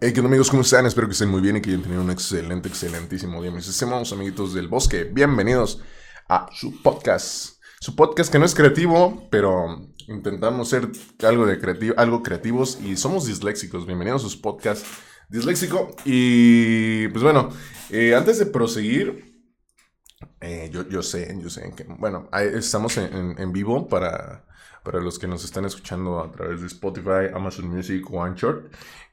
Hey, ¿qué onda amigos? ¿Cómo están? Espero que estén muy bien y que hayan tenido un excelente, excelentísimo día. Mis estimados amiguitos del bosque, bienvenidos a su podcast. Su podcast que no es creativo, pero intentamos ser algo, de creativo, algo creativos y somos disléxicos. Bienvenidos a su podcast disléxico. Y pues bueno, eh, antes de proseguir, eh, yo, yo, sé, yo sé que, bueno, estamos en vivo para para los que nos están escuchando a través de Spotify, Amazon Music o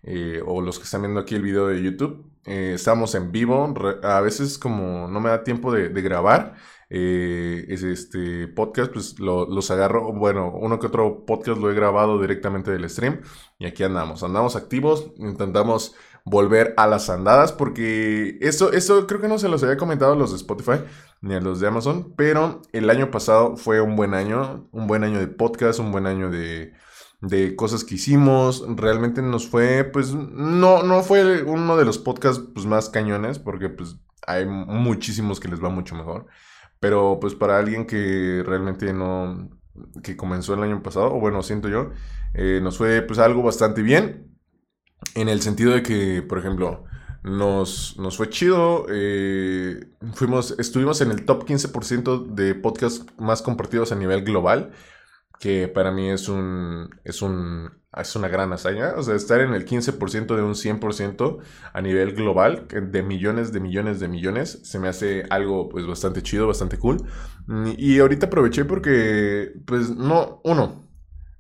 eh, o los que están viendo aquí el video de YouTube. Eh, estamos en vivo, a veces como no me da tiempo de, grabar, eh, es este podcast, pues los agarro, bueno, uno que otro podcast lo he grabado directamente del stream y aquí andamos, andamos activos, intentamos volver a las andadas porque eso, eso creo que no se los había comentado a los de Spotify, ni a los de Amazon, pero el año pasado fue un buen año, un buen año de podcast, un buen año de, de cosas que hicimos, realmente nos fue, pues, no, no fue uno de los podcasts pues, más cañones, porque pues hay muchísimos que les va mucho mejor, pero pues para alguien que realmente no, que comenzó el año pasado, o bueno, siento yo, eh, nos fue pues algo bastante bien, en el sentido de que, por ejemplo, nos, nos fue chido. Eh, fuimos, estuvimos en el top 15% de podcasts más compartidos a nivel global. Que para mí es un. es un. es una gran hazaña. O sea, estar en el 15% de un 100% a nivel global, de millones, de millones, de millones, se me hace algo pues bastante chido, bastante cool. Y ahorita aproveché porque, pues, no, uno,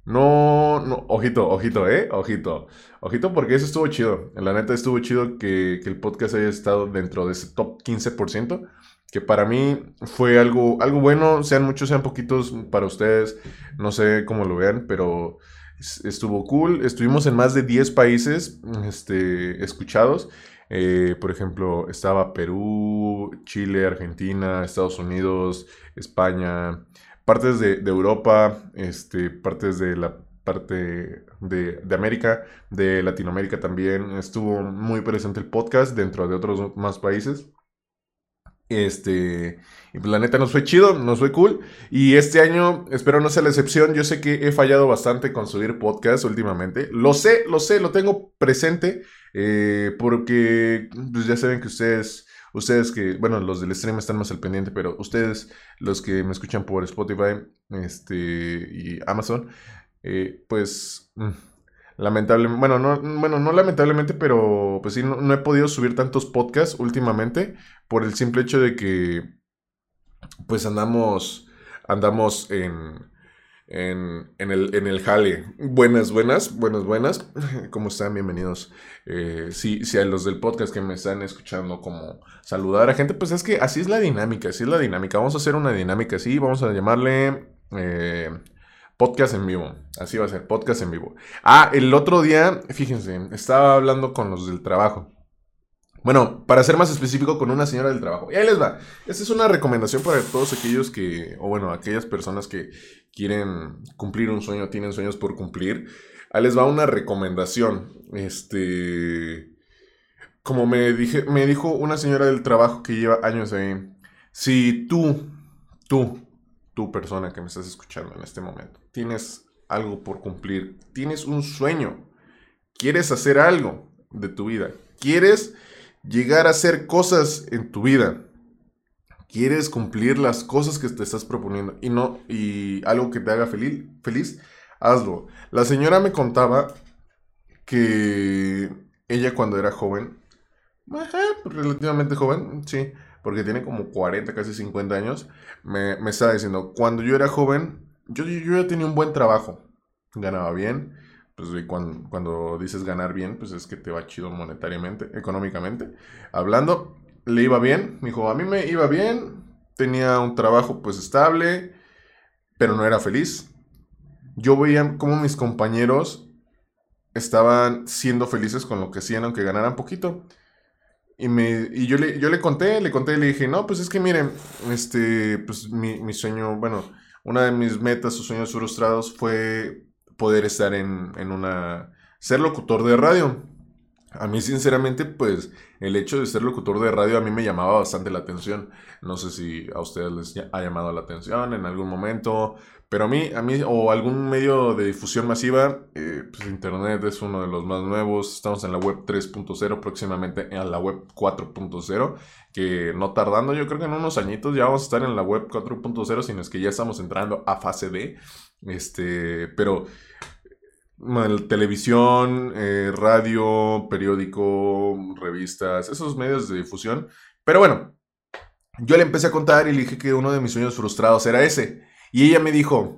no, no, ojito, ojito, eh, ojito. Ojito porque eso estuvo chido. La neta estuvo chido que, el podcast haya estado dentro de ese top 15%, que para mí fue algo, algo bueno, sean muchos, sean poquitos para ustedes, no sé cómo lo vean, pero estuvo cool. Estuvimos en más de 10 países este, escuchados. Eh, por ejemplo, estaba Perú, Chile, Argentina, Estados Unidos, España, partes de, Europa, este, partes de la parte de, América, de Latinoamérica también. Estuvo muy presente el podcast dentro de otros más países. Este, y pues la neta nos fue chido, nos fue cool. Y este año, espero no sea la excepción. Yo sé que he fallado bastante con subir podcast últimamente. Lo sé, lo sé, lo tengo presente. Eh, porque pues ya saben que ustedes Ustedes que, bueno, los del stream están más al pendiente, pero ustedes, los que me escuchan por Spotify este, y Amazon, eh, pues mm, lamentablemente, bueno no, bueno, no lamentablemente, pero pues sí, no, he podido subir tantos podcasts últimamente por el simple hecho de que, pues andamos, andamos en en, el, en el jale. Buenas, buenas, buenas, buenas. ¿Cómo están? Bienvenidos. Eh, sí, sí, a los del podcast que me están escuchando, como saludar a gente, pues es que así es la dinámica, así es la dinámica. Vamos a hacer una dinámica así, vamos a llamarle eh, podcast en vivo. Así va a ser, podcast en vivo. Ah, el otro día, fíjense, estaba hablando con los del trabajo. Bueno, para ser más específico, con una señora del trabajo. Y ahí les va. Esta es una recomendación para todos aquellos que, o bueno, aquellas personas que quieren cumplir un sueño, tienen sueños por cumplir. Ahí les va una recomendación. Este. Como me, dije, me dijo una señora del trabajo que lleva años ahí. Si tú, tú, tú persona que me estás escuchando en este momento, tienes algo por cumplir, tienes un sueño, quieres hacer algo de tu vida, quieres llegar a hacer cosas en tu vida. Quieres cumplir las cosas que te estás proponiendo y no y algo que te haga feliz, feliz, hazlo. La señora me contaba que ella cuando era joven, relativamente joven, sí, porque tiene como 40, casi 50 años, me, me estaba diciendo, cuando yo era joven, yo, yo ya tenía un buen trabajo, ganaba bien, pues cuando, dices ganar bien, pues es que te va chido monetariamente, económicamente. Hablando, le iba bien, me dijo, a mí me iba bien, tenía un trabajo pues estable, pero no era feliz. Yo veía como mis compañeros estaban siendo felices con lo que hacían, aunque ganaran poquito. Y, me, y yo, le, yo le conté, le conté y le dije, no, pues es que miren, este, pues mi, mi sueño, bueno, una de mis metas o sueños frustrados fue poder estar en, una... ser locutor de radio. a mí, sinceramente, pues el hecho de ser locutor de radio a mí me llamaba bastante la atención. No sé si a ustedes les ha llamado la atención en algún momento, pero a mí, a mí o algún medio de difusión masiva, eh, pues Internet es uno de los más nuevos. Estamos en la web 3.0, próximamente en la web 4.0, que no tardando, yo creo que en unos añitos ya vamos a estar en la web 4.0, sino es que ya estamos entrando a fase B. Este, pero televisión, eh, radio, periódico, revistas, esos medios de difusión. Pero bueno, yo le empecé a contar y le dije que uno de mis sueños frustrados era ese. Y ella me dijo,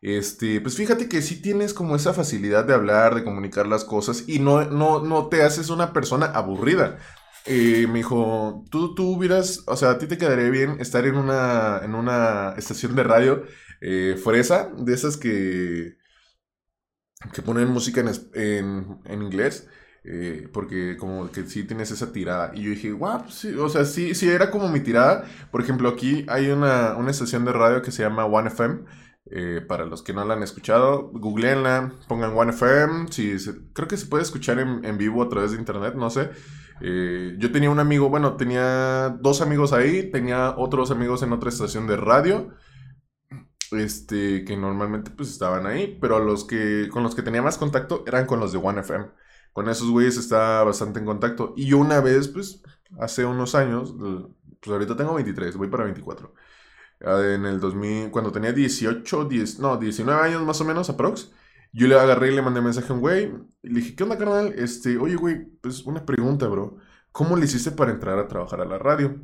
este, pues fíjate que sí tienes como esa facilidad de hablar, de comunicar las cosas y no, no, no te haces una persona aburrida. Eh, me dijo, tú, tú hubieras, o sea, a ti te quedaría bien estar en una, en una estación de radio eh, fresa, de esas que que ponen música en, en, inglés. Eh, porque como que sí tienes esa tirada. Y yo dije, guau, sí, o sea, sí, sí era como mi tirada. Por ejemplo, aquí hay una, una estación de radio que se llama One FM. Eh, para los que no la han escuchado, googleenla, pongan One FM. Si creo que se puede escuchar en, en, vivo a través de internet, no sé. Eh, yo tenía un amigo, bueno, tenía dos amigos ahí, tenía otros amigos en otra estación de radio este, que normalmente pues estaban ahí, pero los que, con los que tenía más contacto eran con los de One FM. Con esos güeyes estaba bastante en contacto. Y una vez, pues, hace unos años, pues ahorita tengo 23, voy para 24. Ah, en el 2000, cuando tenía 18, 10, no, 19 años más o menos, aprox, yo le agarré y le mandé mensaje a un güey. Le dije, ¿qué onda, carnal? Este, oye, güey, pues una pregunta, bro. ¿Cómo le hiciste para entrar a trabajar a la radio?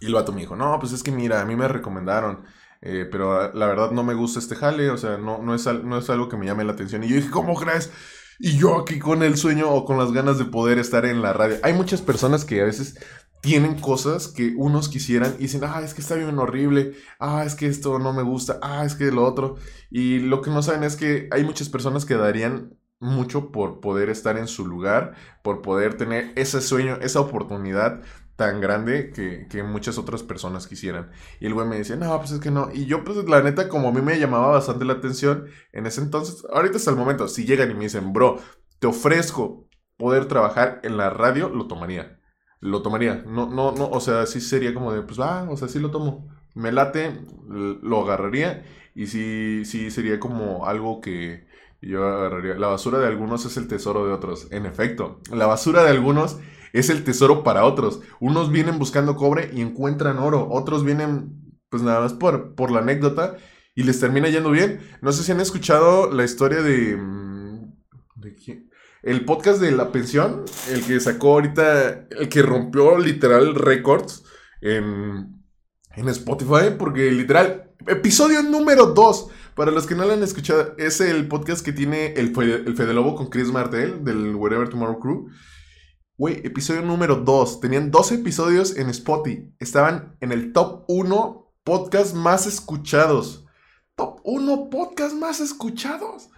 Y el vato me dijo, no, pues es que mira, a mí me recomendaron eh, pero ah, la verdad no me gusta este jale, o sea, no, no, es, no es algo que me llame la atención. Y yo dije, ¿cómo crees? Y yo aquí con el sueño o con las ganas de poder estar en la radio. Hay muchas personas que a veces tienen cosas que unos quisieran y dicen, ah, es que está bien horrible, ah, es que esto no me gusta, ah, es que lo otro. Y lo que no saben es que hay muchas personas que darían mucho por poder estar en su lugar, por poder tener ese sueño, esa oportunidad tan grande que, muchas otras personas quisieran. Y el güey me decía, no, pues es que no. Y yo, pues la neta, como a mí me llamaba bastante la atención en ese entonces, ahorita hasta el momento, si llegan y me dicen, bro, te ofrezco poder trabajar en la radio, lo tomaría. Lo tomaría. No, no, no, o sea, sí sería como de, pues va, o sea, sí lo tomo. Me late, lo agarraría. Y sí, sí sería como algo que yo agarraría. La basura de algunos es el tesoro de otros. En efecto, la basura de algunos es el tesoro para otros. Unos vienen buscando cobre y encuentran oro, otros vienen pues nada más por, por la anécdota y les termina yendo bien. No sé si han escuchado la historia de... Mm, ¿De quién? El podcast de la pensión, el que sacó ahorita, el que rompió literal récords en, en Spotify, porque literal, episodio número 2. Para los que no lo han escuchado, es el podcast que tiene el, el Fede Lobo con Chris Martel del Wherever Tomorrow Crew. Güey, episodio número 2. Tenían dos episodios en Spotify. Estaban en el top 1 podcast más escuchados. Top 1 podcast más escuchados.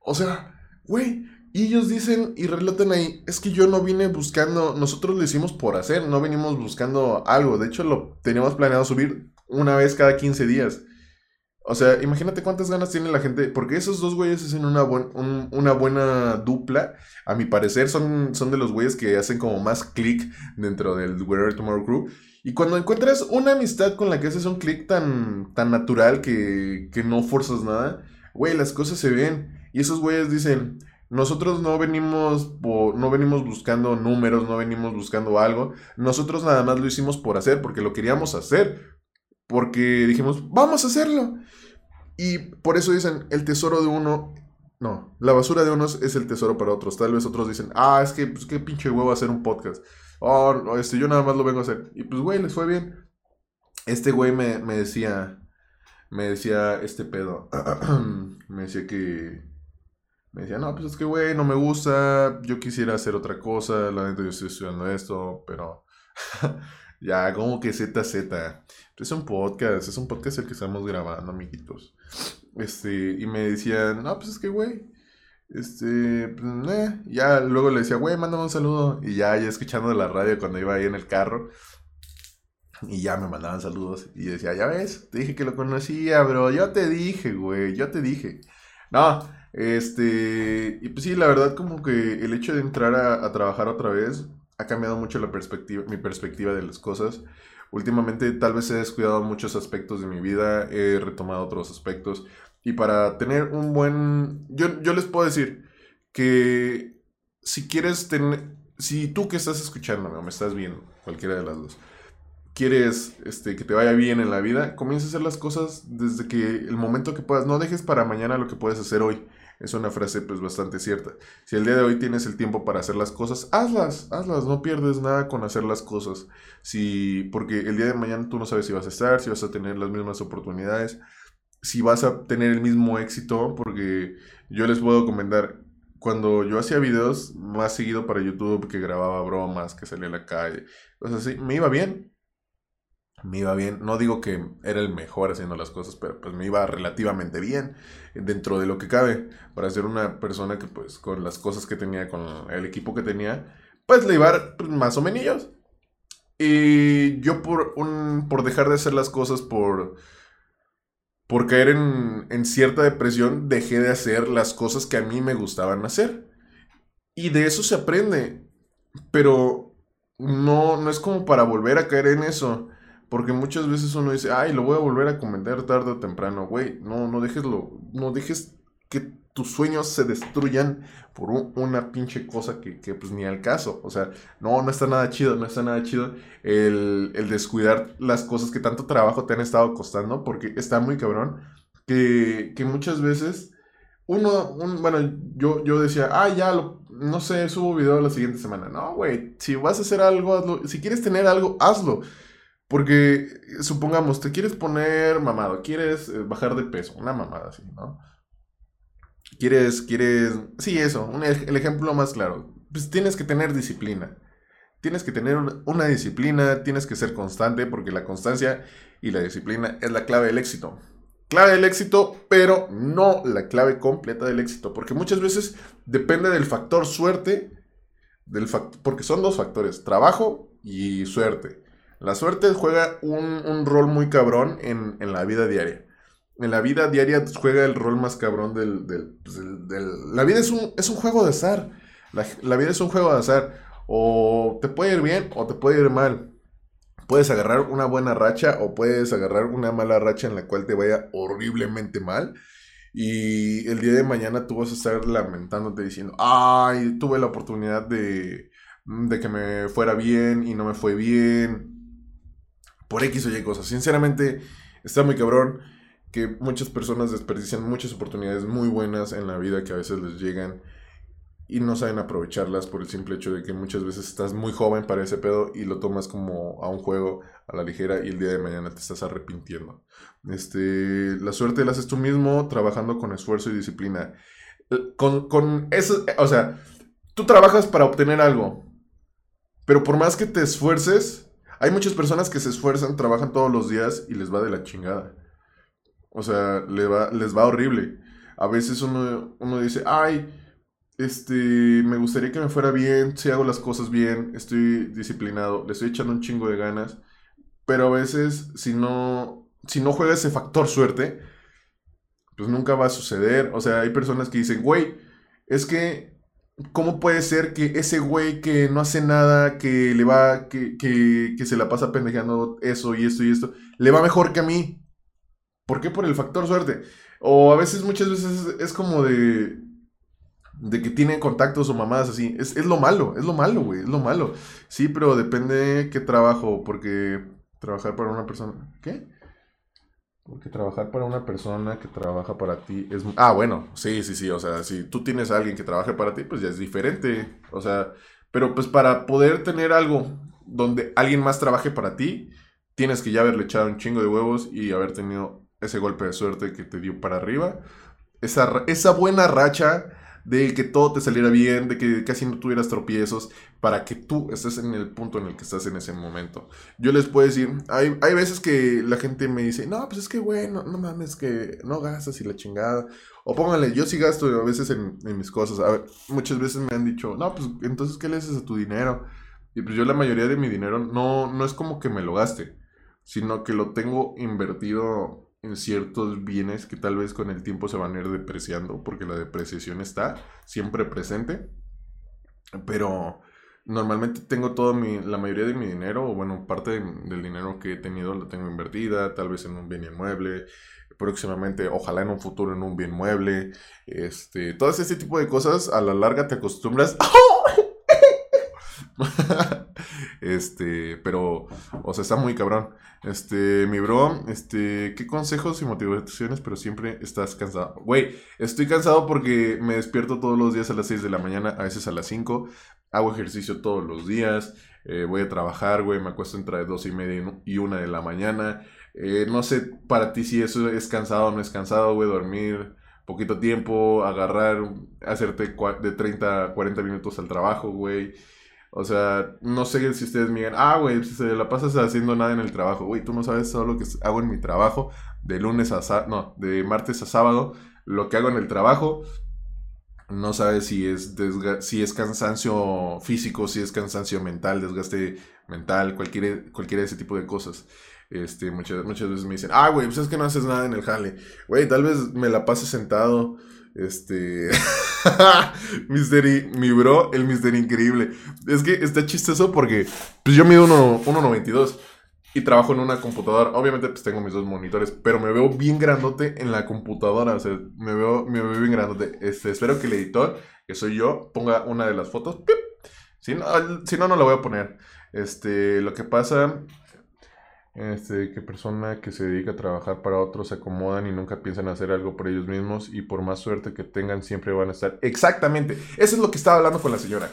O sea, güey. Y ellos dicen y relatan ahí, es que yo no vine buscando, nosotros lo hicimos por hacer, no venimos buscando algo. De hecho, lo teníamos planeado subir una vez cada 15 días. O sea, imagínate cuántas ganas tiene la gente, porque esos dos güeyes hacen una, una buena dupla. A mi parecer son, son de los güeyes que hacen como más click dentro del Wherever Tomorrow Crew. Y cuando encuentras una amistad con la que haces un click tan, tan natural que, que no forzas nada, güey, las cosas se ven. Y esos güeyes dicen, nosotros no venimos, no venimos buscando números, no venimos buscando algo. Nosotros nada más lo hicimos por hacer, porque lo queríamos hacer. Porque dijimos, vamos a hacerlo. Y por eso dicen, el tesoro de uno, no, la basura de unos es el tesoro para otros. Tal vez otros dicen, ah, es que, pues qué pinche huevo hacer un podcast. Oh, este, yo nada más lo vengo a hacer. Y pues, güey, les fue bien. Este güey me, me decía, me decía este pedo. me decía que, me decía, no, pues es que, güey, no me gusta, yo quisiera hacer otra cosa, la neta yo estoy estudiando esto, pero ya, como que ZZ. Es un podcast, es un podcast el que estamos grabando, amiguitos. Este, y me decían, no, pues es que, güey, este, pues, eh. ya luego le decía, güey, mándame un saludo. Y ya, ya escuchando la radio cuando iba ahí en el carro. Y ya me mandaban saludos. Y decía, ya ves, te dije que lo conocía, bro. Yo te dije, güey, yo te dije. No, Este, y pues sí, la verdad como que el hecho de entrar a, trabajar otra vez ha cambiado mucho la perspectiva, mi perspectiva de las cosas. Últimamente tal vez he descuidado muchos aspectos de mi vida, he retomado otros aspectos. Y para tener un buen... Yo, yo les puedo decir que si quieres tener... Si tú que estás escuchándome o me estás viendo, cualquiera de las dos, quieres este, que te vaya bien en la vida, comienza a hacer las cosas desde que el momento que puedas. No dejes para mañana lo que puedes hacer hoy. Es una frase pues bastante cierta. Si el día de hoy tienes el tiempo para hacer las cosas, hazlas, hazlas, no pierdes nada con hacer las cosas. Si, porque el día de mañana tú no sabes si vas a estar, si vas a tener las mismas oportunidades, si vas a tener el mismo éxito, porque yo les puedo comentar, cuando yo hacía videos más seguido para YouTube, que grababa bromas, que salía a la calle, cosas así, me iba bien me iba bien. No digo que era el mejor haciendo las cosas, pero pues me iba relativamente bien dentro de lo que cabe. Para ser una persona que pues con las cosas que tenía, con el equipo que tenía, pues le iba pues, más o menos. Y yo por, un, por dejar de hacer las cosas, por, por caer en, en cierta depresión, dejé de hacer las cosas que a mí me gustaban hacer. Y de eso se aprende. Pero no, no es como para volver a caer en eso. Porque muchas veces uno dice, ay, lo voy a volver a comentar tarde o temprano, güey. No, no dejes lo, no dejes que tus sueños se destruyan por una pinche cosa que, que, pues ni al caso. O sea, no, no está nada chido, no está nada chido el, el descuidar las cosas que tanto trabajo te han estado costando, porque está muy cabrón que, que muchas veces uno, bueno, yo, yo decía, ah, ya, lo, no sé, subo video la siguiente semana. No, güey, si vas a hacer algo, hazlo. Si quieres tener algo, hazlo. Porque, supongamos, te quieres poner mamado, quieres eh, bajar de peso, una mamada así, ¿no? Quieres, quieres, sí, eso, el ejemplo más claro. Pues tienes que tener disciplina. Tienes que tener una disciplina, tienes que ser constante, porque la constancia y la disciplina es la clave del éxito. Clave del éxito, pero no la clave completa del éxito, porque muchas veces depende del factor suerte, del porque son dos factores, trabajo y suerte. La suerte juega un, rol muy cabrón en, la vida diaria. En la vida diaria juega el rol más cabrón del... Pues, la vida es un, es un juego de azar. La, vida es un juego de azar. O te puede ir bien o te puede ir mal. Puedes agarrar una buena racha o puedes agarrar una mala racha en la cual te vaya horriblemente mal. Y el día de mañana tú vas a estar lamentándote diciendo, ay, tuve la oportunidad de, de que me fuera bien y no me fue bien por X o Y cosas. Sinceramente, está muy cabrón que muchas personas desperdician muchas oportunidades muy buenas en la vida que a veces les llegan y no saben aprovecharlas por el simple hecho de que muchas veces estás muy joven para ese pedo y lo tomas como a un juego a la ligera y el día de mañana te estás arrepintiendo. Este, la suerte la haces tú mismo trabajando con esfuerzo y disciplina. Con, con eso, o sea, tú trabajas para obtener algo, pero por más que te esfuerces, hay muchas personas que se esfuerzan, trabajan todos los días y les va de la chingada. O sea, les va, horrible. A veces uno, uno dice, ay, este, me gustaría que me fuera bien, si hago las cosas bien, estoy disciplinado, le estoy echando un chingo de ganas. Pero a veces, si no, si no juega ese factor suerte, pues nunca va a suceder. O sea, hay personas que dicen, güey, es que ¿Cómo puede ser que ese güey que no hace nada, que le va, que, que, se la pasa pendejando eso y esto y esto, le va mejor que a mí? ¿Por qué? Por el factor suerte. O a veces, muchas veces es, como de, de que tiene contactos o mamadas así. Es, es lo malo, es lo malo, güey, es lo malo. Sí, pero depende qué trabajo, porque trabajar para una persona... ¿Qué? Porque trabajar para una persona que trabaja para ti es... Ah, bueno, sí, sí, sí. O sea, si tú tienes a alguien que trabaje para ti, pues ya es diferente. O sea, pero pues para poder tener algo donde alguien más trabaje para ti, tienes que ya haberle echado un chingo de huevos y haber tenido ese golpe de suerte que te dio para arriba. Esa, esa buena racha de que todo te saliera bien, de que casi no tuvieras tropiezos, para que tú estés en el punto en el que estás en ese momento. Yo les puedo decir, hay, hay veces que la gente me dice, no, pues es que, bueno, no, mames, que no gastas y la chingada. O pónganle, yo sí gasto a veces en, mis cosas. A ver, muchas veces me han dicho, no, pues entonces, ¿qué le haces a tu dinero? Y pues yo la mayoría de mi dinero no, no es como que me lo gaste, sino que lo tengo invertido ciertos bienes que tal vez con el tiempo se van a ir depreciando, porque la depreciación está siempre presente. Pero normalmente tengo todo mi, la mayoría de mi dinero, o bueno, parte del dinero que he tenido lo tengo invertida, tal vez en un bien inmueble, próximamente, ojalá en un futuro en un bien mueble, este, todo ese tipo de cosas, a la larga te acostumbras. este, pero, o sea, está muy cabrón. Este, mi bro, este, ¿qué consejos y motivaciones? Pero siempre estás cansado. Güey, estoy cansado porque me despierto todos los días a las 6 de la mañana, a veces a las 5. Hago ejercicio todos los días. Eh, voy a trabajar, güey, me acuesto entre 2 y media y 1 de la mañana. Eh, no sé para ti si eso es cansado o no es cansado, güey, dormir poquito tiempo, agarrar, hacerte de 30 a 40 minutos al trabajo, güey. O sea, no sé si ustedes me digan, ah, güey, se la pasas haciendo nada en el trabajo, güey, tú no sabes todo lo que hago en mi trabajo, de lunes a, no, de martes a sábado, lo que hago en el trabajo, no sabes si es, si es cansancio físico, si es cansancio mental, desgaste mental, cualquier, cualquiera de ese tipo de cosas. Este, muchas, muchas veces me dicen, ah, güey, pues es que no haces nada en el jale. Güey, tal vez me la pase sentado. Este. Mister, mi bro, el Mister Increíble. Es que está chistoso porque, pues yo mido 1.92 y trabajo en una computadora. Obviamente, pues tengo mis dos monitores, pero me veo bien grandote en la computadora. O sea, me veo, me veo bien grandote. Este, espero que el editor, que soy yo, ponga una de las fotos. Si no, si no, no la voy a poner. Este, lo que pasa este, que persona que se dedica a trabajar para otros se acomodan y nunca piensan hacer algo por ellos mismos y por más suerte que tengan siempre van a estar. Exactamente, eso es lo que estaba hablando con la señora.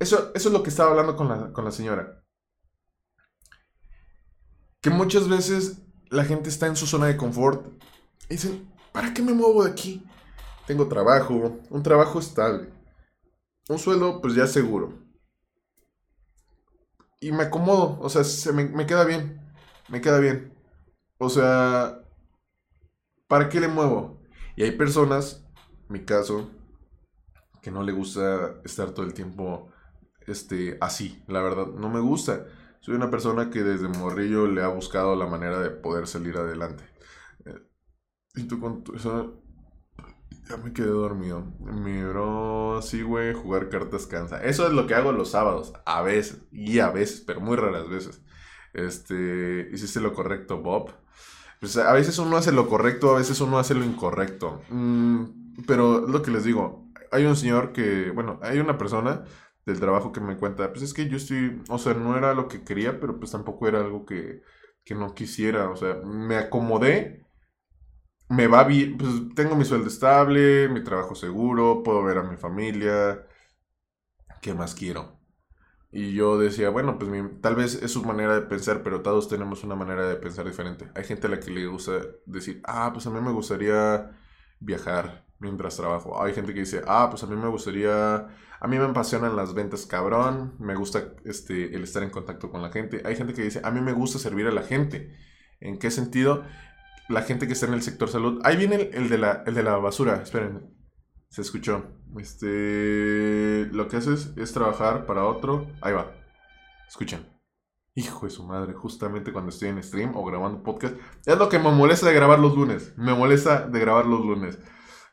Eso, eso es lo que estaba hablando con la, con la señora. Que muchas veces la gente está en su zona de confort y dicen, ¿para qué me muevo de aquí? Tengo trabajo, un trabajo estable, un sueldo pues ya seguro. Y me acomodo, o sea, se me, me queda bien me queda bien. O sea, ¿para qué le muevo? Y hay personas, mi caso, que no le gusta estar todo el tiempo este, así, la verdad, no me gusta. Soy una persona que desde morrillo le ha buscado la manera de poder salir adelante. Eh, y tú con eso, ya me quedé dormido. Mi bro, sí, güey, jugar cartas cansa. Eso es lo que hago los sábados, a veces, y a veces, pero muy raras veces. Este, hiciste lo correcto, Bob. Pues a veces uno hace lo correcto, a veces uno hace lo incorrecto. Mm, pero lo que les digo, hay un señor que, bueno, hay una persona del trabajo que me cuenta, pues es que yo estoy, o sea, no era lo que quería, pero pues tampoco era algo que, que no quisiera, o sea, me acomodé, me va bien, pues tengo mi sueldo estable, mi trabajo seguro, puedo ver a mi familia, ¿qué más quiero? Y yo decía, bueno, pues tal vez es su manera de pensar, pero todos tenemos una manera de pensar diferente. Hay gente a la que le gusta decir, ah, pues a mí me gustaría viajar mientras trabajo. Hay gente que dice, ah, pues a mí me gustaría, a mí me apasionan las ventas cabrón, me gusta este, el estar en contacto con la gente. Hay gente que dice, a mí me gusta servir a la gente. ¿En qué sentido? La gente que está en el sector salud. Ahí viene el, de, la, el de la basura, esperen. Se escuchó. Este. Lo que haces es trabajar para otro. Ahí va. Escuchen. Hijo de su madre, justamente cuando estoy en stream o grabando podcast. Es lo que me molesta de grabar los lunes. Me molesta de grabar los lunes.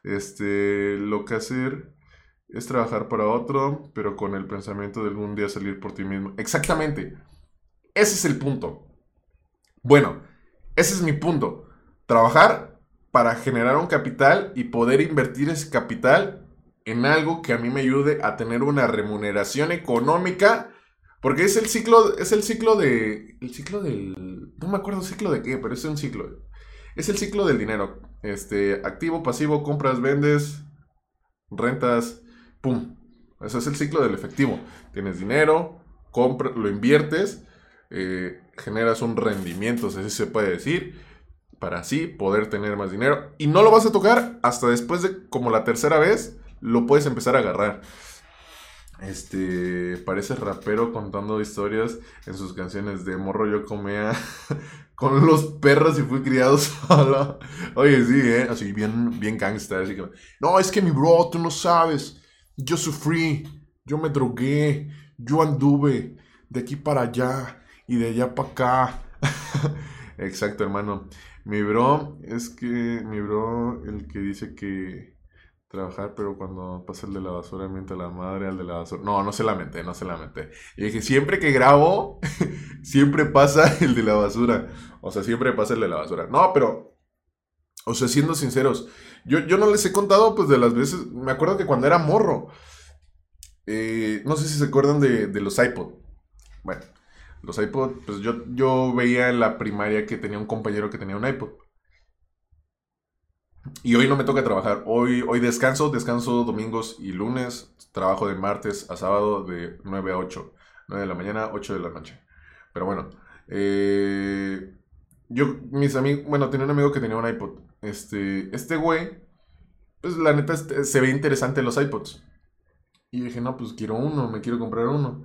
Este. Lo que hacer es trabajar para otro, pero con el pensamiento de algún día salir por ti mismo. Exactamente. Ese es el punto. Bueno, ese es mi punto. Trabajar para generar un capital y poder invertir ese capital en algo que a mí me ayude a tener una remuneración económica. Porque es el ciclo, es el ciclo de. El ciclo del. No me acuerdo ciclo de qué, pero es un ciclo. Es el ciclo del dinero. Este, activo, pasivo, compras, vendes, rentas, pum. Ese es el ciclo del efectivo. Tienes dinero, compra, lo inviertes, eh, generas un rendimiento, así se puede decir para así poder tener más dinero. Y no lo vas a tocar hasta después de como la tercera vez, lo puedes empezar a agarrar. Este, parece rapero contando historias en sus canciones de morro yo comía con los perros y fui criado solo. Oye, sí, ¿eh? Así bien, bien gangster. Así que, no, es que mi bro, tú no sabes. Yo sufrí, yo me drogué, yo anduve de aquí para allá y de allá para acá. Exacto, hermano. Mi bro, es que mi bro, el que dice que trabajar, pero cuando pasa el de la basura, miente la madre al de la basura. No, no se lamente, no se lamente. Y dije, siempre que grabo, siempre pasa el de la basura. O sea, siempre pasa el de la basura. No, pero, o sea, siendo sinceros, yo, yo no les he contado, pues, de las veces, me acuerdo que cuando era morro, eh, no sé si se acuerdan de, de los iPod. Bueno, los iPod, pues yo, yo veía en la primaria que tenía un compañero que tenía un iPod. Y hoy no me toca trabajar. Hoy, hoy descanso, descanso domingos y lunes. Trabajo de martes a sábado de 9 a 8. 9 de la mañana, 8 de la noche. Pero bueno. Eh, yo, mis amigos, bueno, tenía un amigo que tenía un iPod. Este, este güey, pues la neta se ve interesante los iPods. Y dije, no, pues quiero uno, me quiero comprar uno.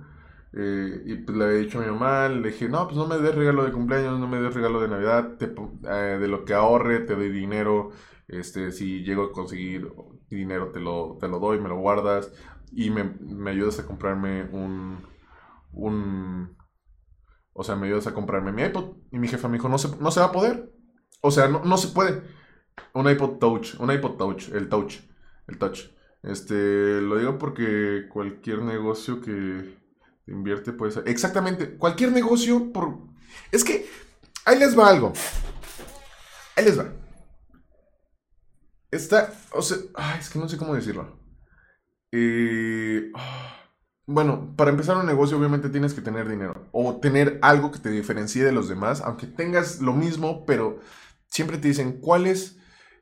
Eh, y pues le había dicho a mi mamá, le dije, no, pues no me des regalo de cumpleaños, no me des regalo de Navidad, eh, de lo que ahorre te doy dinero, este, si llego a conseguir dinero te lo, te lo doy, me lo guardas y me, me ayudas a comprarme un, un, o sea, me ayudas a comprarme mi iPod. Y mi jefa me dijo, no se, no se va a poder. O sea, no, no se puede. Un iPod Touch, un iPod Touch, el Touch, el Touch. Este, lo digo porque cualquier negocio que invierte puede ser. Exactamente, cualquier negocio por... Es que, ahí les va algo. Ahí les va. Está, o sea, es que no sé cómo decirlo. Eh, bueno, para empezar un negocio obviamente tienes que tener dinero o tener algo que te diferencie de los demás, aunque tengas lo mismo, pero siempre te dicen cuál es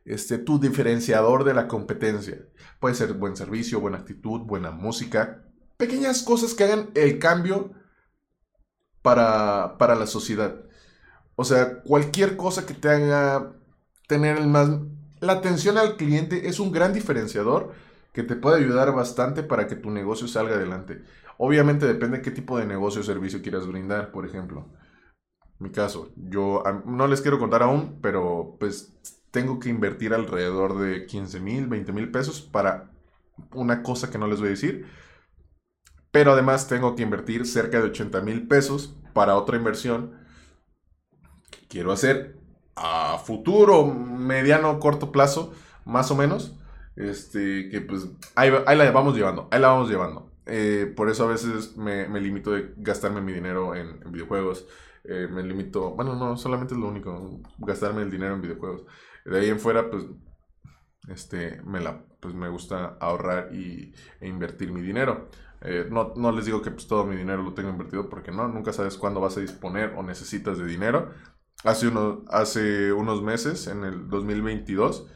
este, tu diferenciador de la competencia. Puede ser buen servicio, buena actitud, buena música, pequeñas cosas que hagan el cambio para, para la sociedad. O sea, cualquier cosa que te haga tener el más... La atención al cliente es un gran diferenciador que te puede ayudar bastante para que tu negocio salga adelante. Obviamente depende de qué tipo de negocio o servicio quieras brindar, por ejemplo. Mi caso, yo no les quiero contar aún, pero pues tengo que invertir alrededor de 15 mil, 20 mil pesos para una cosa que no les voy a decir. Pero además tengo que invertir cerca de 80 mil pesos para otra inversión que quiero hacer a futuro, mediano, corto plazo, más o menos. Este, que pues ahí, la vamos llevando, ahí la vamos llevando. Eh, por eso a veces me, limito de gastarme mi dinero en, videojuegos. Eh, me limito, bueno, no, solamente es lo único, gastarme el dinero en videojuegos. De ahí en fuera, pues, este, me, la, pues, me gusta ahorrar y, e invertir mi dinero. Eh, no, no, les digo que pues, todo mi dinero lo tengo invertido porque no, nunca sabes cuándo vas a disponer o necesitas de dinero. Hace, uno, hace unos meses, en el 2022,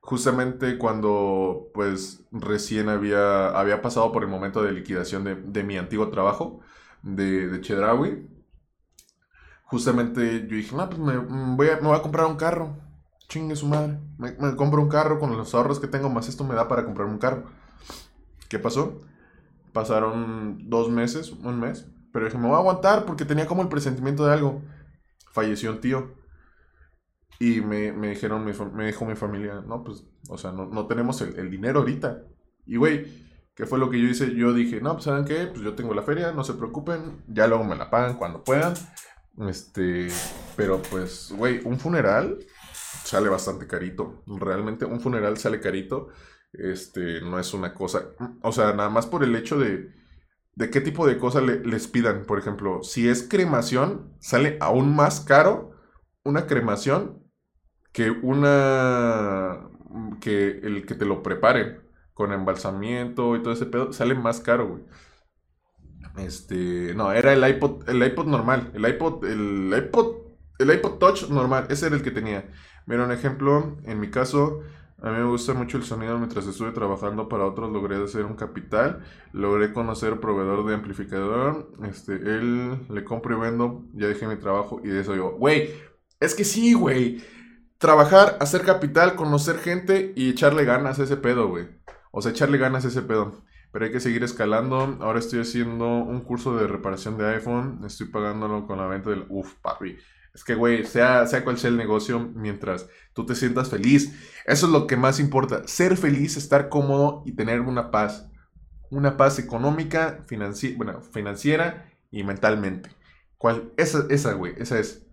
justamente cuando pues recién había, había pasado por el momento de liquidación de, de mi antiguo trabajo de, de Chedraui, justamente yo dije, no, pues me voy, a, me voy a comprar un carro chingue su madre. Me, compro un carro con los ahorros que tengo, más esto me da para comprar un carro. ¿Qué pasó? Pasaron dos meses, un mes, pero dije, me voy a aguantar porque tenía como el presentimiento de algo. Falleció un tío. Y me, dijeron, me, dijo mi familia, no, pues, o sea, no, tenemos el, el, dinero ahorita. Y, güey, ¿qué fue lo que yo hice? Yo dije, no, pues, ¿saben qué? Pues yo tengo la feria, no se preocupen, ya luego me la pagan cuando puedan. Este, pero pues, güey, un funeral sale bastante carito. Realmente un funeral sale carito. Este, no es una cosa, o sea, nada más por el hecho de, de qué tipo de cosas les pidan. Por ejemplo, si es cremación, sale aún más caro una cremación que una, que el que te lo preparen con embalsamiento y todo ese pedo, sale más caro, güey. Este, no, era el iPod, el iPod normal, el iPod, el iPod, el iPod Touch normal, ese era el que tenía. Mira un ejemplo, en mi caso, a mí me gusta mucho el sonido mientras estuve trabajando para otros, logré hacer un capital, logré conocer proveedor de amplificador, este, él le compro y vendo, ya dejé mi trabajo y de eso yo, güey, es que sí, güey, trabajar, hacer capital, conocer gente y echarle ganas a ese pedo, güey. O sea, echarle ganas a ese pedo. Pero hay que seguir escalando. Ahora estoy haciendo un curso de reparación de iPhone. Estoy pagándolo con la venta del... Uf, papi. Es que, güey, sea, sea cual sea el negocio, mientras tú te sientas feliz. Eso es lo que más importa. Ser feliz, estar cómodo y tener una paz. Una paz económica, financiera y mentalmente. ¿Cuál? Esa, esa, güey, esa es.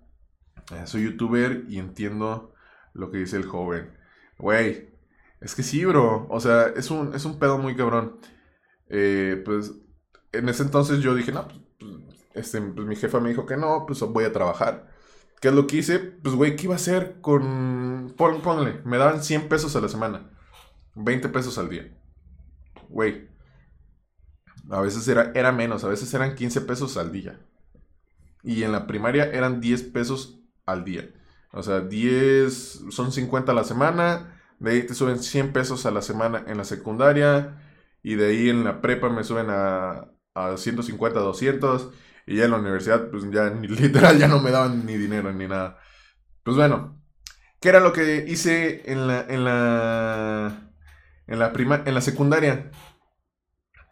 eh, soy youtuber y entiendo lo que dice el joven. Güey, es que sí, bro. O sea, es un, es un pedo muy cabrón. Eh, pues en ese entonces yo dije, no, pues, este, pues mi jefa me dijo que no, pues voy a trabajar. ¿Qué es lo que hice? Pues, güey, ¿qué iba a hacer con... ponle, me daban 100 pesos a la semana. 20 pesos al día. Güey. A veces era, menos, a veces eran 15 pesos al día. Y en la primaria eran 10 pesos al día. O sea, 10 son 50 a la semana. De ahí te suben 100 pesos a la semana en la secundaria. Y de ahí en la prepa me suben a, a 150, 200. Y ya en la universidad, pues ya literal ya no me daban ni dinero ni nada. Pues bueno, ¿qué era lo que hice en la, en la, en la, prima, en la secundaria?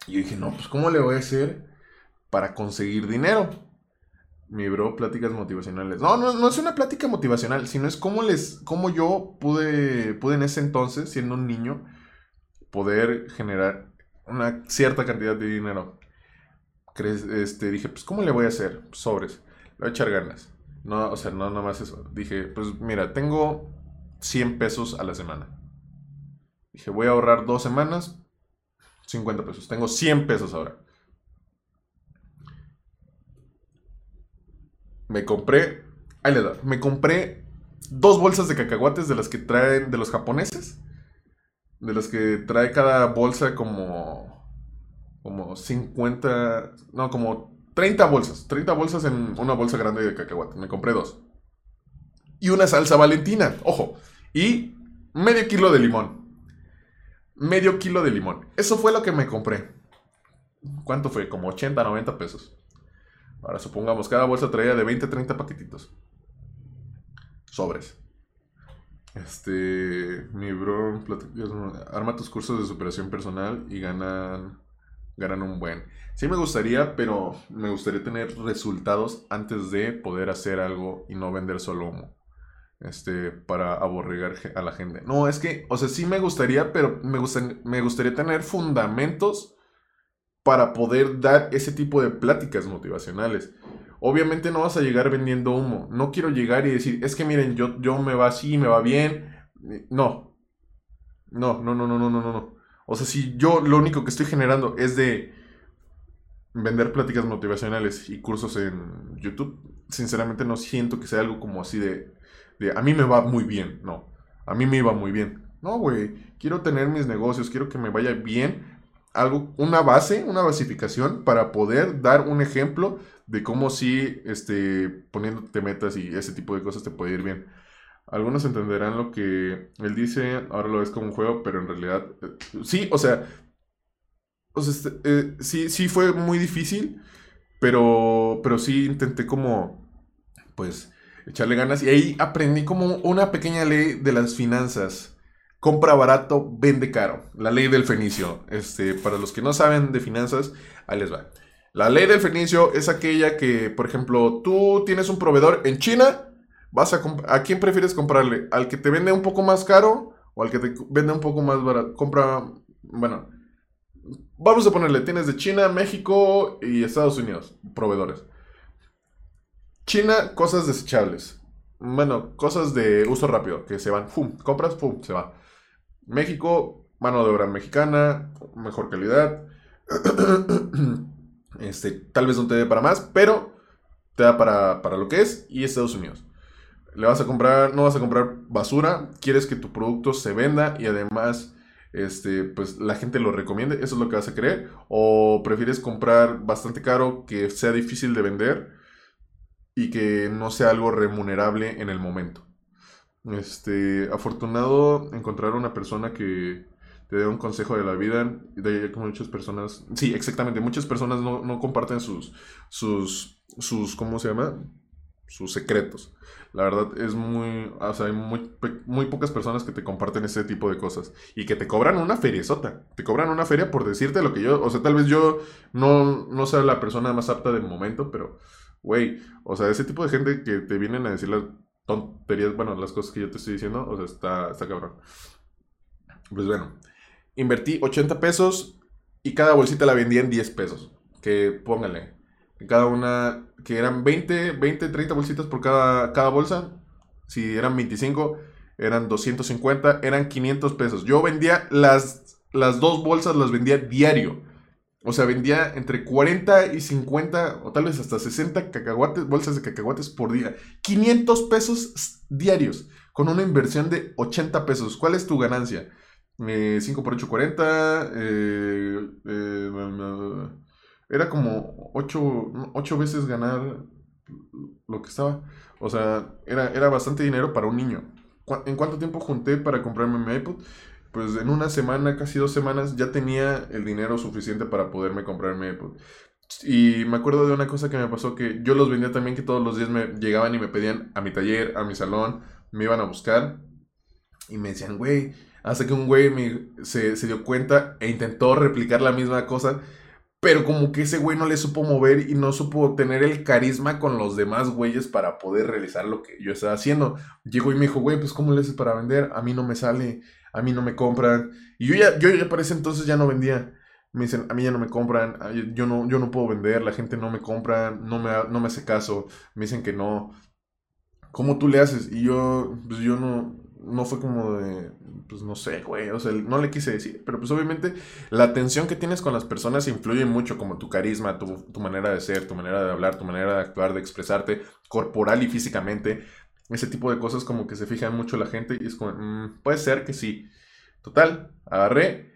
Y yo dije, no, pues ¿cómo le voy a hacer para conseguir dinero? Mi bro, pláticas motivacionales. No, no, no es una plática motivacional, sino es cómo les, cómo yo pude, pude en ese entonces, siendo un niño, poder generar una cierta cantidad de dinero. Este, dije, pues, ¿cómo le voy a hacer? Sobres. Le voy a echar ganas. No, o sea, no más eso. Dije, pues, mira, tengo 100 pesos a la semana. Dije, voy a ahorrar dos semanas, 50 pesos. Tengo 100 pesos ahora. Me compré, ahí le da, me compré dos bolsas de cacahuates de las que traen de los japoneses. De las que trae cada bolsa como como 50, no, como 30 bolsas, 30 bolsas en una bolsa grande de cacahuate. Me compré dos. Y una salsa valentina, ojo. Y medio kilo de limón. Medio kilo de limón. Eso fue lo que me compré. ¿Cuánto fue? Como 80, 90 pesos. Ahora supongamos, cada bolsa traía de 20 30 paquetitos. Sobres. Este, mi bro, arma tus cursos de superación personal y ganan ganan un buen. Sí me gustaría, pero me gustaría tener resultados antes de poder hacer algo y no vender solo humo. Este, para aborregar a la gente. No, es que, o sea, sí me gustaría, pero me, me gustaría tener fundamentos para poder dar ese tipo de pláticas motivacionales. Obviamente no vas a llegar vendiendo humo. No quiero llegar y decir, es que miren, yo, yo me va así, me va bien. No. No, no, no, no, no, no, no. O sea, si yo lo único que estoy generando es de vender pláticas motivacionales y cursos en YouTube, sinceramente no siento que sea algo como así de, de a mí me va muy bien, no, a mí me iba muy bien. No, güey, quiero tener mis negocios, quiero que me vaya bien, algo, una base, una basificación para poder dar un ejemplo de cómo si este, poniéndote metas y ese tipo de cosas te puede ir bien. Algunos entenderán lo que él dice, ahora lo ves como un juego, pero en realidad, eh, sí, o sea, este, eh, sí, sí fue muy difícil, pero, pero sí intenté como, pues, echarle ganas y ahí aprendí como una pequeña ley de las finanzas. Compra barato, vende caro. La ley del fenicio. Este, para los que no saben de finanzas, ahí les va. La ley del fenicio es aquella que, por ejemplo, tú tienes un proveedor en China vas a, ¿a quién prefieres comprarle? ¿Al que te vende un poco más caro o al que te vende un poco más barato? Compra, bueno, vamos a ponerle, tienes de China, México y Estados Unidos, proveedores. China, cosas desechables. Bueno, cosas de uso rápido, que se van. Compras, ¡fum! Se va. México, mano de obra mexicana, mejor calidad. este, tal vez no te dé para más, pero te da para, para lo que es. Y Estados Unidos le vas a comprar, no vas a comprar basura, quieres que tu producto se venda y además este, pues la gente lo recomiende, eso es lo que vas a querer, o prefieres comprar bastante caro que sea difícil de vender y que no sea algo remunerable en el momento. Este, afortunado encontrar una persona que te dé un consejo de la vida, de que muchas personas, sí, exactamente, muchas personas no, no comparten sus, sus, sus, ¿cómo se llama? Sus secretos. La verdad es muy, o sea, hay muy, muy pocas personas que te comparten ese tipo de cosas y que te cobran una feria sota. Te cobran una feria por decirte lo que yo, o sea, tal vez yo no, no sea la persona más apta del momento, pero, güey, o sea, ese tipo de gente que te vienen a decir las tonterías, bueno, las cosas que yo te estoy diciendo, o sea, está, está cabrón. Pues bueno, invertí 80 pesos y cada bolsita la vendí en 10 pesos. Que póngale, cada una, que eran 20, 20, 30 bolsitas por cada, bolsa. Si eran 25, eran 250, eran 500 pesos. Yo vendía las, las dos bolsas, las vendía diario. O sea, vendía entre 40 y 50 o tal vez hasta 60 cacahuates, bolsas de cacahuates por día. 500 pesos diarios con una inversión de 80 pesos. ¿Cuál es tu ganancia? 5 eh, por 8, 40. Eh, eh, era como 8, veces ganar lo que estaba. O sea, era, era bastante dinero para un niño. ¿En cuánto tiempo junté para comprarme mi iPod? Pues en una semana, casi dos semanas, ya tenía el dinero suficiente para poderme comprar mi iPod. Y me acuerdo de una cosa que me pasó que yo los vendía también que todos los días me llegaban y me pedían a mi taller, a mi salón, me iban a buscar y me decían, güey, hasta que un güey se, se dio cuenta e intentó replicar la misma cosa pero como que ese güey no le supo mover y no supo tener el carisma con los demás güeyes para poder realizar lo que yo estaba haciendo. Llegó y me dijo, güey, pues ¿cómo le haces para vender? A mí no me sale, a mí no me compran. Y yo ya, yo ya para ese entonces ya no vendía. Me dicen, a mí ya no me compran, yo no, yo no puedo vender, la gente no me compra, no me, no me hace caso, me dicen que no. ¿Cómo tú le haces? Y yo, pues yo no, no fue como de, pues no sé, güey, o sea, no le quise decir, pero pues obviamente la atención que tienes con las personas influye mucho, como tu carisma, tu, manera de ser, tu manera de hablar, tu manera de actuar, de expresarte, corporal y físicamente, ese tipo de cosas como que se fijan mucho la gente y es como, mm, puede ser que sí. Total, agarré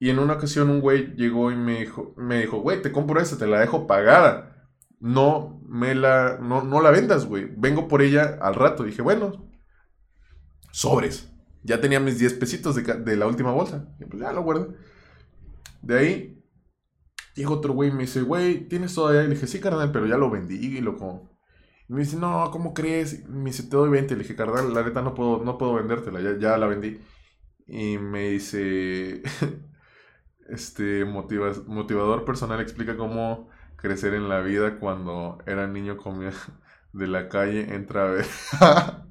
y en una ocasión un güey llegó y me dijo, me dijo, güey, te compro esta, te la dejo pagada. No me la, no, no la vendas, güey. Vengo por ella al rato. Dije, bueno, sobres. Ya tenía mis 10 pesitos de, la última bolsa. Y pues ya lo guardo. De ahí, llega otro güey y me dice, güey, ¿tienes todavía? Y le dije, sí, carnal, pero ya lo vendí, y. Y me dice, no, ¿cómo crees? me dice, te doy 20. Le dije, carnal, la neta no puedo, no puedo vendértela, ya, ya la vendí. Y me dice, este motivador personal explica cómo crecer en la vida cuando era niño comía de la calle, entra a ver.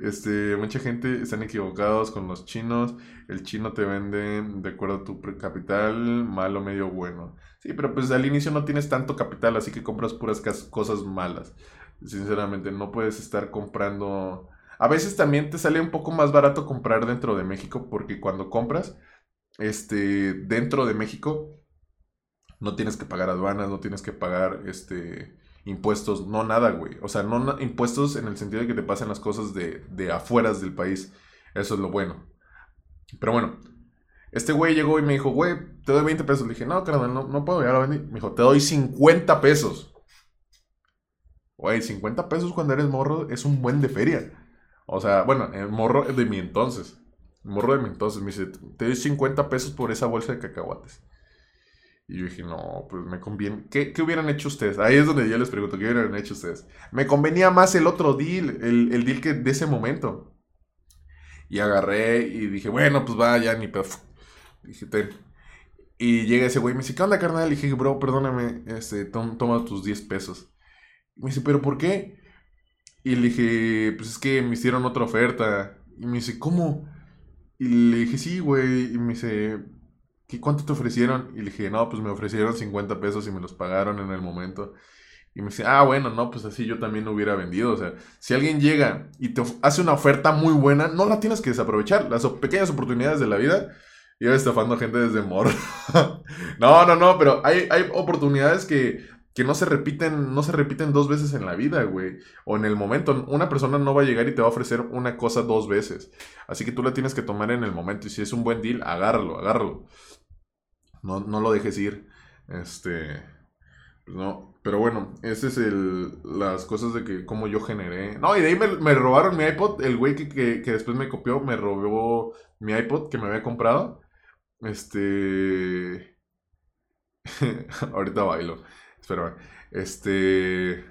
Este, mucha gente están equivocados con los chinos. El chino te vende de acuerdo a tu capital, malo, medio bueno. Sí, pero pues al inicio no tienes tanto capital, así que compras puras cosas malas. Sinceramente, no puedes estar comprando... A veces también te sale un poco más barato comprar dentro de México, porque cuando compras, este, dentro de México, no tienes que pagar aduanas, no tienes que pagar, este, impuestos, no nada, güey. O sea, no impuestos en el sentido de que te pasen las cosas de, de afueras del país. Eso es lo bueno. Pero bueno, este güey llegó y me dijo, güey, te doy 20 pesos. Le dije, no, carnal, no, no puedo, ya lo vendí. Me dijo, te doy 50 pesos. Güey, 50 pesos cuando eres morro es un buen de feria. O sea, bueno, el morro de mi entonces. El morro de mi entonces me dice, te doy 50 pesos por esa bolsa de cacahuates. Y yo dije, no, pues me conviene. ¿Qué, hubieran hecho ustedes? Ahí es donde yo les pregunto, ¿qué hubieran hecho ustedes? Me convenía más el otro deal, el, deal que de ese momento. Y agarré y dije, bueno, pues va, ya ni pedo. Dije, ten. Y llega ese güey me dice, ¿qué onda, carnal? Y dije, bro, perdóname, este, toma tus 10 pesos. Y me dice, ¿pero por qué? Y le dije, pues es que me hicieron otra oferta. Y me dice, ¿cómo? Y le dije, sí, güey. Y me dice, ¿cuánto te ofrecieron? Y le dije, no, pues me ofrecieron 50 pesos y me los pagaron en el momento. Y me dice, ah, bueno, no, pues así yo también hubiera vendido. O sea, si alguien llega y te hace una oferta muy buena, no la tienes que desaprovechar. Las pequeñas oportunidades de la vida. Yo estafando gente desde morro. no, no, no, pero hay, hay oportunidades que, que, no se repiten, no se repiten dos veces en la vida, güey. O en el momento. Una persona no va a llegar y te va a ofrecer una cosa dos veces. Así que tú la tienes que tomar en el momento. Y si es un buen deal, agárralo, agárralo. No, no lo dejes ir. Este. Pues no. Pero bueno, ese es el. Las cosas de que. Cómo yo generé. No, y de ahí me, robaron mi iPod. El güey que, que, después me copió me robó mi iPod que me había comprado. Este. Ahorita bailo. Espera. Este.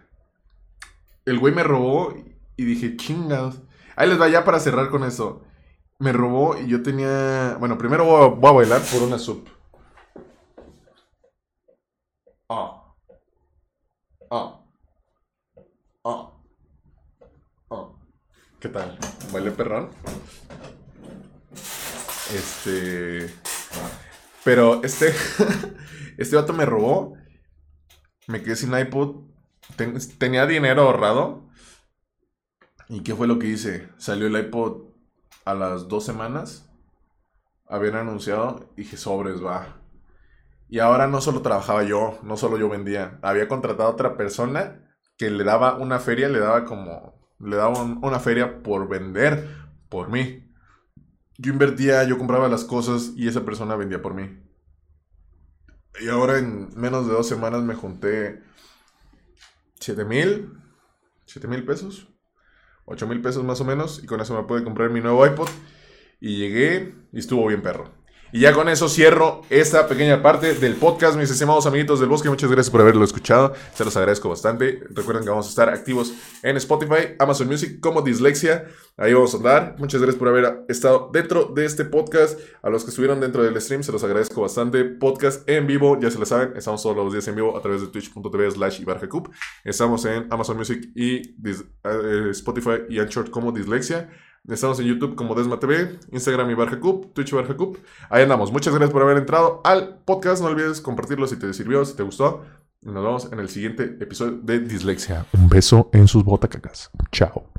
El güey me robó y dije, chingados. Ahí les va ya para cerrar con eso. Me robó y yo tenía. Bueno, primero voy a, bailar por una sub. Ah. Ah. Ah. Ah. ¿Qué tal? ¿Baile perrón? Este. Pero este. este vato me robó. Me quedé sin iPod. tenía dinero ahorrado. ¿Y qué fue lo que hice? Salió el iPod a las dos semanas. Habían anunciado. Dije, sobres, va. Y ahora no solo trabajaba yo, no solo yo vendía. Había contratado a otra persona que le daba una feria, le daba como. Le daba una feria por vender por mí. Yo invertía, yo compraba las cosas y esa persona vendía por mí. Y ahora en menos de dos semanas me junté 7 mil, 7 mil pesos, 8 mil pesos más o menos, y con eso me pude comprar mi nuevo iPod. Y llegué y estuvo bien perro. Y ya con eso cierro esta pequeña parte del podcast, mis estimados amiguitos del bosque. Muchas gracias por haberlo escuchado. Se los agradezco bastante. Recuerden que vamos a estar activos en Spotify, Amazon Music como Dislexia. Ahí vamos a andar. Muchas gracias por haber estado dentro de este podcast. A los que estuvieron dentro del stream, se los agradezco bastante. Podcast en vivo, ya se lo saben. Estamos todos los días en vivo a través de twitch.tv slash. Estamos en Amazon Music y eh, Spotify y Anchor como Dislexia. Estamos en YouTube como Desma TV, Instagram y Barjacup, Twitch y Barjacup. Ahí andamos. Muchas gracias por haber entrado al podcast. No olvides compartirlo si te sirvió, si te gustó. Y nos vemos en el siguiente episodio de Dislexia. Un beso en sus botacacas. Chao.